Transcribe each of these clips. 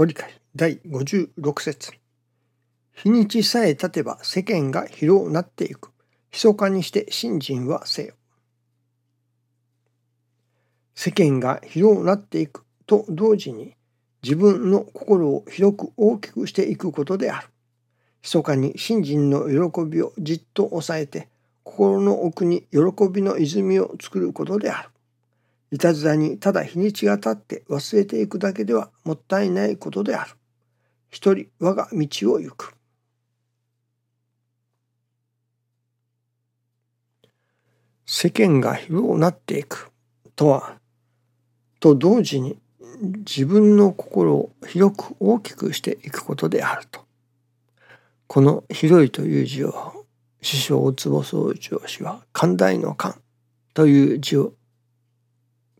ご理解第56節日にちさえ経てば世間が広うなっていく。密かにして信心はせよ。世間が広うなっていくと同時に自分の心を広く大きくしていくことである。密かに信心の喜びをじっと抑えて心の奥に喜びの泉を作ることである。いたずらにただ日にちが経って忘れていくだけではもったいないことである。一人我が道を行く。世間が広くなっていくとはと同時に自分の心を広く大きくしていくことであると。この広いという字を師匠大坪総長氏は寛大の寛という字を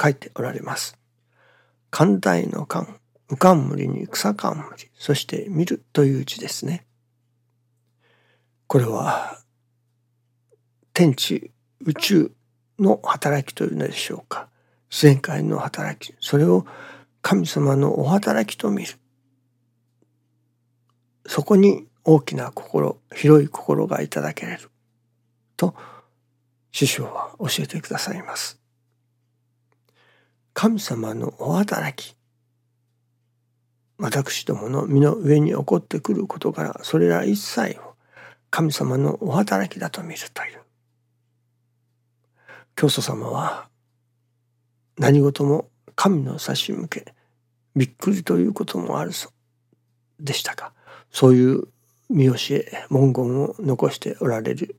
書いておられます。寛大の寛、浮かんむりに草冠、そして見るという字ですね。これは天地宇宙の働きというのでしょうか。自然界の働き、それを神様のお働きと見る。そこに大きな心広い心がいただけれると師匠は教えてくださいます神様のお働き。私どもの身の上に起こってくることからそれら一切を神様のお働きだと見るという。教祖様は何事も神の差し向けびっくりということもあるそう。でしたか。そういう見教え文言を残しておられる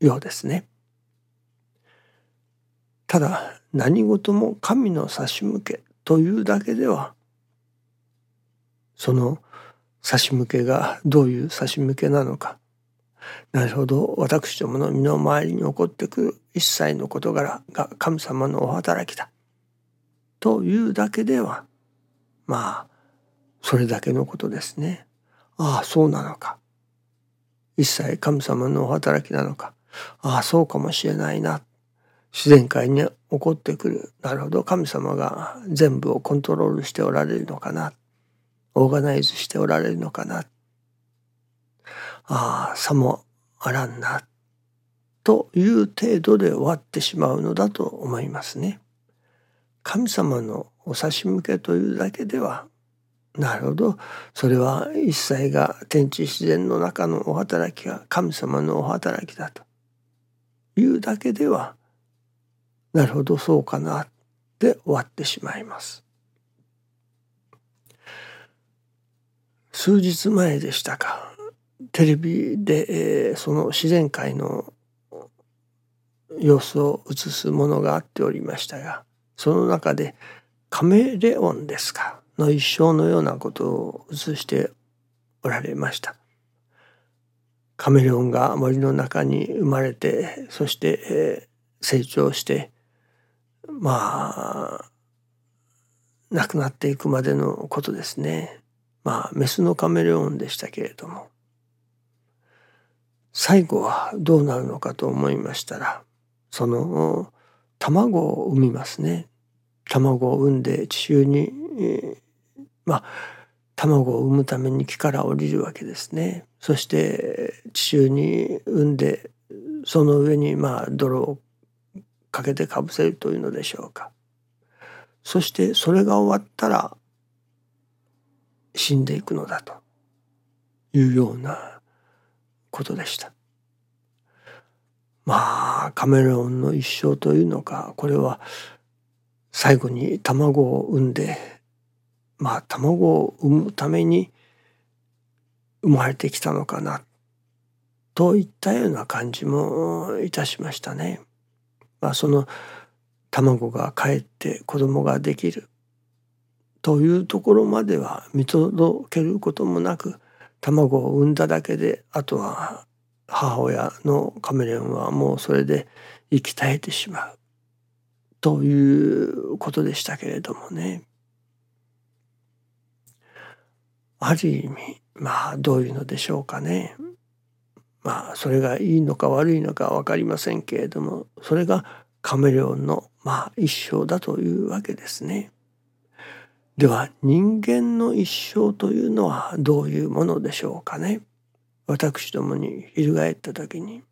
ようですね。ただ何事も神の差し向けというだけではその差し向けがどういう差し向けなのか。なるほど私どもの身の回りに起こってくる一切の事柄が神様のお働きだ。というだけではまあそれだけのことですね。ああそうなのか。一切神様のお働きなのか。ああそうかもしれないな。自然界に起こってくる。なるほど。神様が全部をコントロールしておられるのかな。オーガナイズしておられるのかな。ああさもあらんな。という程度で終わってしまうのだと思いますね。神様のお差し向けというだけでは。なるほど。それは一切が天地自然の中のお働きが神様のお働きだと。いうだけではなるほどそうかなって終わってしまいます。数日前でしたかテレビで、えー、その自然界の様子を映すものがあっておりましたがその中でカメレオンですかの一生のようなことを映しておられました。カメレオンが森の中に生まれてそして、えー、成長してまあ亡くなっていくまでのことですね。まあメスのカメレオンでしたけれども最後はどうなるのかと思いましたらその卵を産みますね。卵を産んで地中に、えー、まあ卵を産むために木から降りるわけですね。そして地中に産んでその上にまあ泥をかけてかぶせるというのでしょうか。そしてそれが終わったら死んでいくのだというようなことでした。まあカメレオンの一生というのかこれは最後に卵を産んでまあ卵を産むために生まれてきたのかなといったような感じもいたしましたね。まあ、その卵が帰って子供ができるというところまでは見届けることもなく卵を産んだだけであとは母親のカメレオンはもうそれで息絶えてしまうということでしたけれどもね。ある意味まあどういうのでしょうかね。まあそれがいいのか悪いのか分かりませんけれどもそれがカメレオンのまあ一生だというわけですね。では人間の一生というのはどういうものでしょうかね。私どもに翻った時に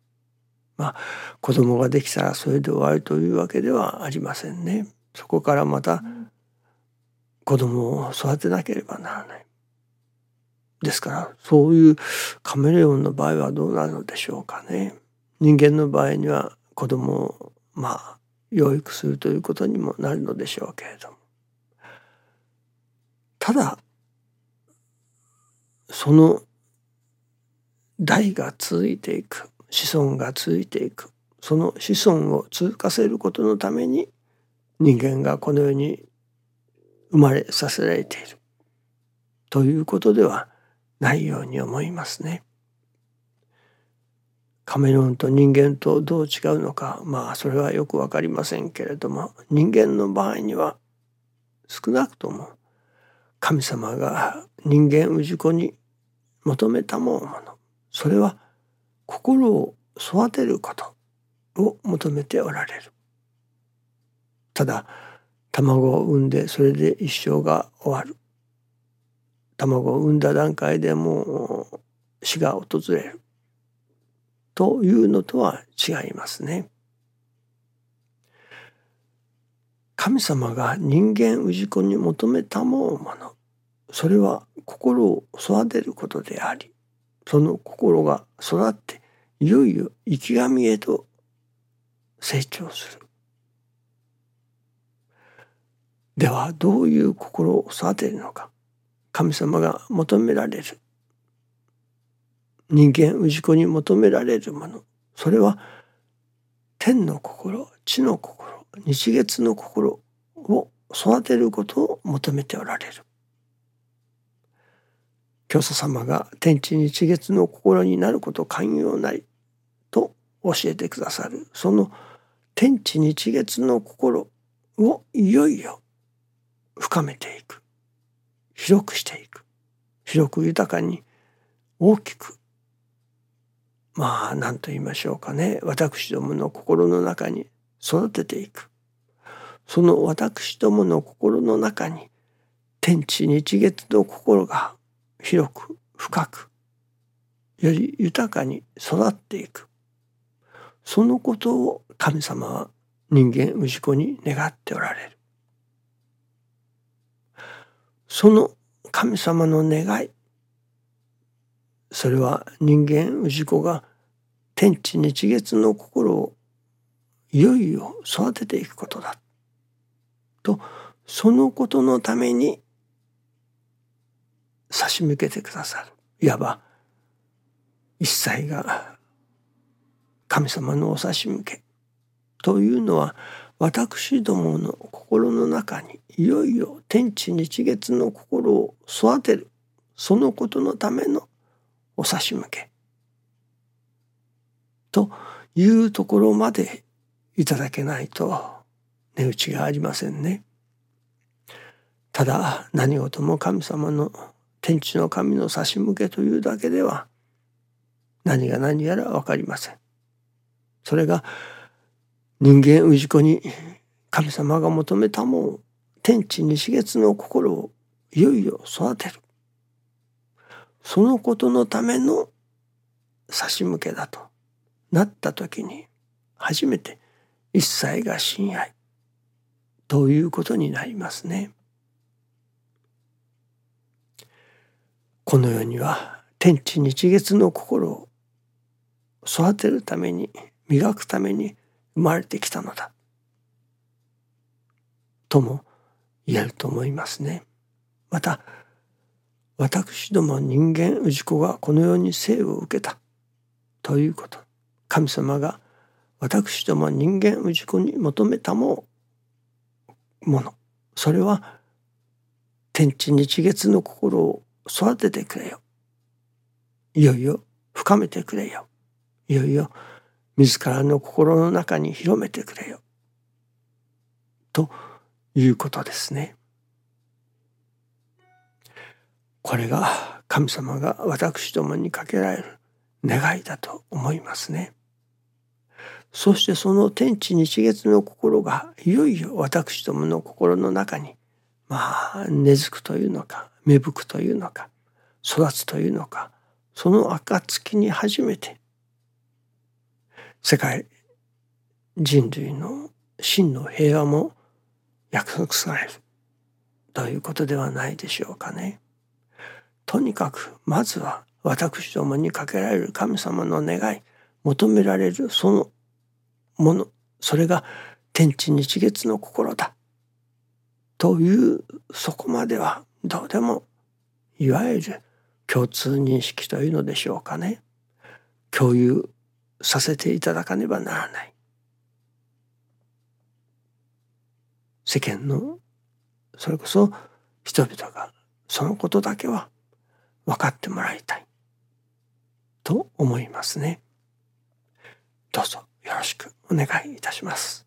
まあ子供ができたらそれで終わりというわけではありませんね。そこからまた子供を育てなければならない。ですからそういうカメレオンの場合はどうなるのでしょうかね。人間の場合には子供をまあ養育するということにもなるのでしょうけれどもただその代が続いていく子孫が続いていくその子孫を通過せることのために人間がこの世に生まれさせられているということではないように思いますね。カメロンと人間とどう違うのかまあそれはよく分かりませんけれども人間の場合には少なくとも神様が人間氏子に求めたものそれは心を育てることを求めておられる。ただ卵を産んでそれで一生が終わる。卵を産んだ段階でもう死が訪れる。というのとは違いますね。神様が人間氏子に求めたものそれは心を育てることでありその心が育っていよいよ生き神へと成長する。ではどういう心を育てるのか神様が求められる。人間氏子に求められるもの。それは天の心地の心日月の心を育てることを求めておられる。教祖様が天地日月の心になること寛容なりと教えてくださる。その天地日月の心をいよいよ深めていく。広くしていく。広く豊かに大きくまあ何と言いましょうかね。私どもの心の中に育てていく。その私どもの心の中に天地日月の心が広く深くより豊かに育っていく。そのことを神様は人間氏子に願っておられる。その神様の願い。それは人間氏子が天地日月の心をいよいよ育てていくことだ。とそのことのために差し向けてくださる。いわば一切が神様のお差し向け。というのは私どもの心の中にいよいよ天地日月の心を育てるそのことのためのお差し向けというところまでいただけないと値打ちがありませんね。ただ何事も神様の天地の神の差し向けというだけでは何が何やら分かりません。それが人間氏子に神様が求めたもん天地日月の心をいよいよ育てる。そのことのための差し向けだとなった時に初めて一切が親愛ということになりますね。この世には天地日月の心を育てるために磨くために生まれてきたのだとも言えると思いますね。また私ども人間氏子がこの世に生を受けたということ神様が私ども人間氏子に求めたものそれは天地日月の心を育ててくれよ。いよいよ深めてくれよ。いよいよ自らの心の中に広めてくれよ。ということですね。これが神様が私どもにかけられる願いだと思いますね。そしてその天地日月の心がいよいよ私どもの心の中にまあ根付くというのか芽吹くというのか育つというのかその暁に初めて世界人類の真の平和も約束されるということではないでしょうかね。とにかくまずは私どもにかけられる神様の願い求められるそのものそれが天地日月の心だというそこまではどうでもいわゆる共通認識というのでしょうかね共有させていただかねばならない世間のそれこそ人々がそのことだけは分かってもらいたいと思いますね。どうぞよろしくお願いいたします。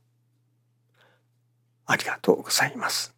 ありがとうございます。